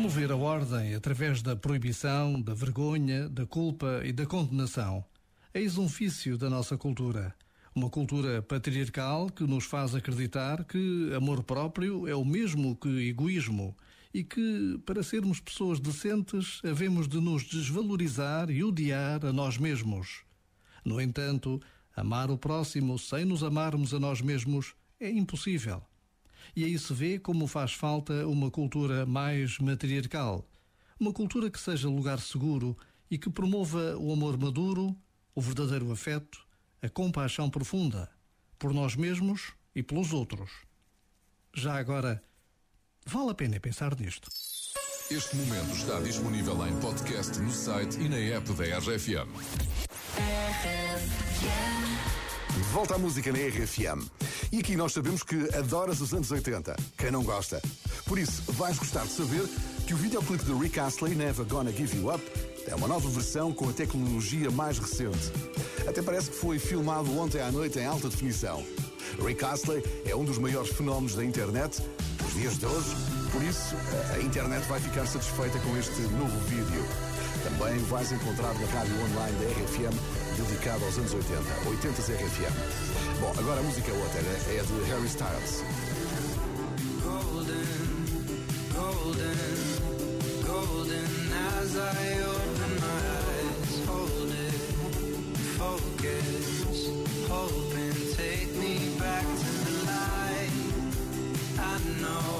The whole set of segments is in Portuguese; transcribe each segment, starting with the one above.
Promover a ordem através da proibição, da vergonha, da culpa e da condenação. Eis um vício da nossa cultura. Uma cultura patriarcal que nos faz acreditar que amor próprio é o mesmo que egoísmo e que, para sermos pessoas decentes, havemos de nos desvalorizar e odiar a nós mesmos. No entanto, amar o próximo sem nos amarmos a nós mesmos é impossível. E aí se vê como faz falta uma cultura mais matriarcal. Uma cultura que seja lugar seguro e que promova o amor maduro, o verdadeiro afeto, a compaixão profunda, por nós mesmos e pelos outros. Já agora, vale a pena pensar nisto. Este momento está disponível em podcast no site e na app da RFM. Volta à música na RFM. E aqui nós sabemos que adoras os anos 80. Quem não gosta? Por isso, vais gostar de saber que o videoclipe de Rick Astley, Never Gonna Give You Up, é uma nova versão com a tecnologia mais recente. Até parece que foi filmado ontem à noite em alta definição. Rick Astley é um dos maiores fenómenos da internet nos dias de hoje, por isso a internet vai ficar satisfeita com este novo vídeo. Também vais encontrar na rádio online da RFM dedicado aos anos 80, 80 RFM. Bom, agora a música é outra, é de Harry Styles. Golden, golden, golden as I open my eyes, hold it, focus, take me back to the light. I know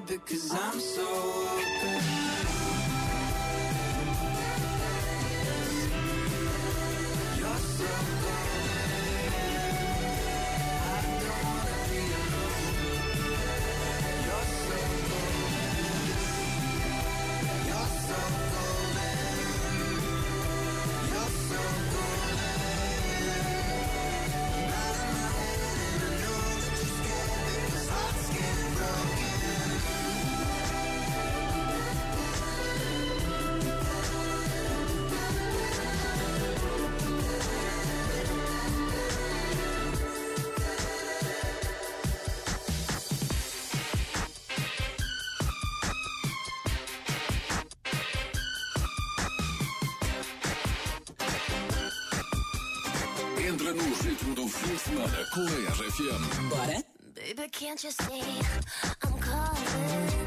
me. because I'm so open. Entra no ritmo do fim de semana com a RFM. Bora? Baby, can't you see I'm calling?